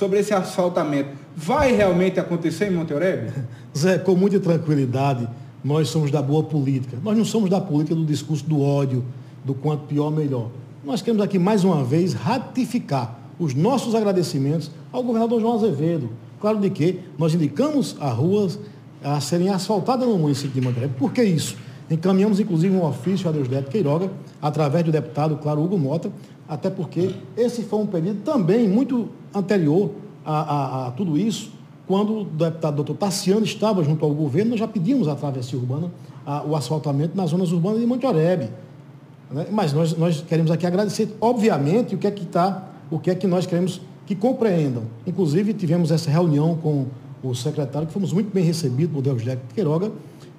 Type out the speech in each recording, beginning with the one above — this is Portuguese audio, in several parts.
sobre esse asfaltamento. Vai realmente acontecer em Monte Oreb? Zé, com muita tranquilidade, nós somos da boa política. Nós não somos da política do discurso do ódio, do quanto pior, melhor. Nós queremos aqui, mais uma vez, ratificar os nossos agradecimentos ao governador João Azevedo. Claro de que nós indicamos as ruas a serem asfaltadas no município de Monte Oreb. Por que isso? Encaminhamos, inclusive, um ofício a Deusdete Queiroga, através do deputado, claro, Hugo Mota, até porque esse foi um pedido também muito anterior a, a, a tudo isso, quando o deputado doutor Tassiano estava junto ao governo, nós já pedimos a travessia urbana, a, o asfaltamento nas zonas urbanas de Monte Oreb. Né? Mas nós, nós queremos aqui agradecer, obviamente, o que é que está, o que é que nós queremos que compreendam. Inclusive, tivemos essa reunião com o secretário, que fomos muito bem recebidos por Deus Queiroga,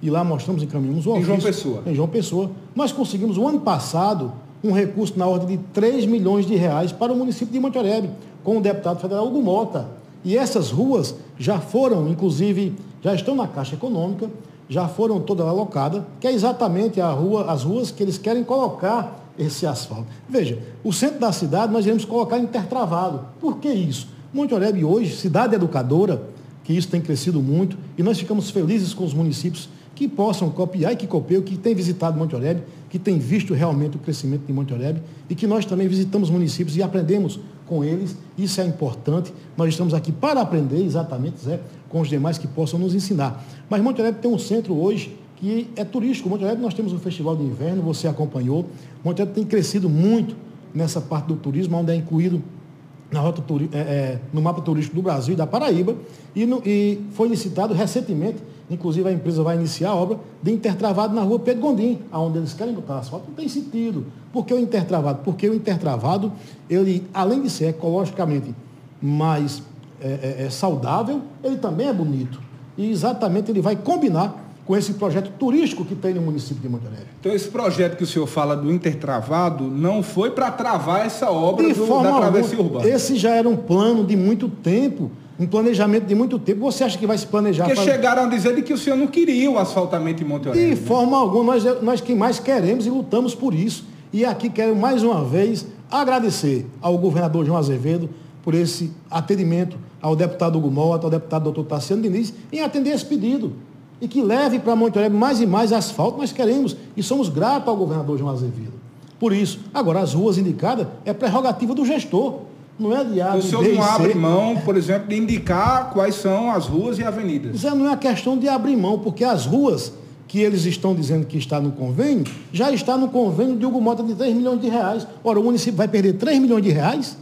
e lá mostramos encaminhamos o ofício. Em João Pessoa. Em João Pessoa. Nós conseguimos, o ano passado, um recurso na ordem de 3 milhões de reais para o município de Monte Oreb, com o deputado federal Hugo Mota. E essas ruas já foram, inclusive, já estão na Caixa Econômica, já foram todas alocadas, que é exatamente a rua, as ruas que eles querem colocar esse asfalto. Veja, o centro da cidade nós iremos colocar intertravado. Por que isso? Monte Oreb hoje, cidade educadora, que isso tem crescido muito, e nós ficamos felizes com os municípios que possam copiar e que copiem, que têm visitado Monte Oreb, que têm visto realmente o crescimento de Monte Oreb e que nós também visitamos municípios e aprendemos com eles. Isso é importante. Nós estamos aqui para aprender, exatamente, Zé, com os demais que possam nos ensinar. Mas Monte Oreb tem um centro hoje que é turístico. Monte Oreb nós temos um festival de inverno, você acompanhou. Monte Oreb tem crescido muito nessa parte do turismo, onde é incluído na rota é, é, no mapa turístico do Brasil e da Paraíba, e, no, e, foi licitado recentemente, inclusive a empresa vai iniciar a obra de intertravado na rua Pedro Gondim, aonde eles querem botar asfalto, não tem sentido. Por que o intertravado? Porque o intertravado, ele, além de ser ecologicamente mais é, é, é saudável, ele também é bonito. E exatamente ele vai combinar com esse projeto turístico que tem no município de Montenegro. Então, esse projeto que o senhor fala do intertravado não foi para travar essa obra de do, forma da travessia urbana? Esse já era um plano de muito tempo, um planejamento de muito tempo. Você acha que vai se planejar? Porque chegaram a dizer que o senhor não queria o asfaltamento em Monte De né? forma alguma, nós, nós que mais queremos e lutamos por isso. E aqui quero mais uma vez agradecer ao governador João Azevedo por esse atendimento, ao deputado Hugo Mota, ao deputado doutor Tassiano Diniz, em atender esse pedido e que leve para Monte Oreb mais e mais asfalto, nós queremos e somos gratos ao governador João Azevedo. Por isso, agora as ruas indicadas é prerrogativa do gestor, não é de A, O senhor não abre mão, por exemplo, de indicar quais são as ruas e avenidas. Isso não é questão de abrir mão, porque as ruas que eles estão dizendo que está no convênio, já está no convênio de Hugo Mota de 3 milhões de reais. Ora, o município vai perder 3 milhões de reais,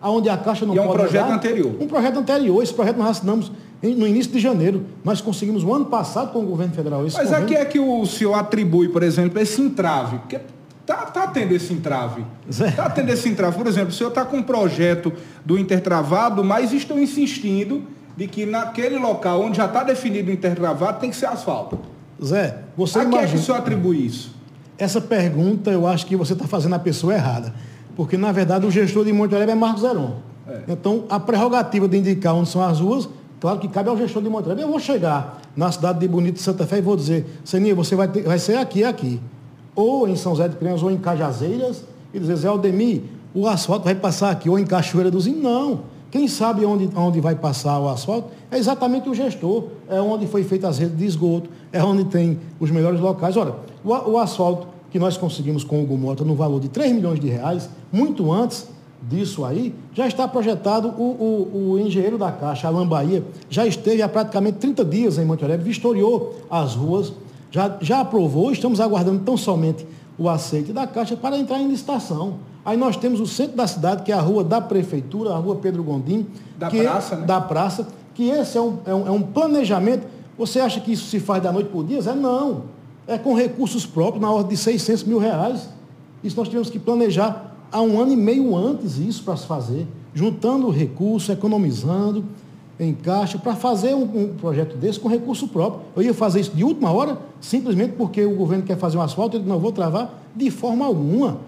aonde a Caixa não e pode... é um projeto dar. anterior. Um projeto anterior. Esse projeto nós assinamos no início de janeiro. Nós conseguimos o ano passado com o governo federal. Esse Mas convênio... a que é que o senhor atribui, por exemplo, esse entrave? Porque tá, tá tendo esse entrave. Está tendo esse entrave. Por exemplo, o senhor está com um projeto do intertravado, mas estão insistindo de que naquele local onde já está definido o intertravado tem que ser asfalto. Zé, você a imagina... que é que o senhor atribui isso? Essa pergunta eu acho que você está fazendo a pessoa errada. Porque, na verdade, o gestor de Monte Alegre é Marcos Zeron. É. Então, a prerrogativa de indicar onde são as ruas Claro que cabe ao gestor de Monterrey. Eu vou chegar na cidade de Bonito de Santa Fé e vou dizer, Seninha, você vai, ter, vai ser aqui aqui. Ou em São José de Piranhas, ou em Cajazeiras, e dizer, Zé Aldemir, o asfalto vai passar aqui, ou em Cachoeira dos Índios. Não. Quem sabe onde, onde vai passar o asfalto é exatamente o gestor. É onde foi feita as redes de esgoto, é onde tem os melhores locais. Ora, o, o asfalto que nós conseguimos com o Gumota no valor de 3 milhões de reais, muito antes disso aí, já está projetado o, o, o engenheiro da Caixa, Alain Bahia, já esteve há praticamente 30 dias em Monte Alegre, vistoriou as ruas, já, já aprovou, estamos aguardando tão somente o aceite da Caixa para entrar em licitação. Aí nós temos o centro da cidade, que é a rua da Prefeitura, a rua Pedro Gondim. Da que, praça, né? Da praça, que esse é um, é um, é um planejamento. Você acha que isso se faz da noite para o dia? É não. É com recursos próprios, na ordem de 600 mil reais. Isso nós tivemos que planejar há um ano e meio antes isso para se fazer, juntando recurso, economizando em caixa, para fazer um, um, projeto desse com recurso próprio. Eu ia fazer isso de última hora, simplesmente porque o governo quer fazer um asfalto, eu não vou travar de forma alguma.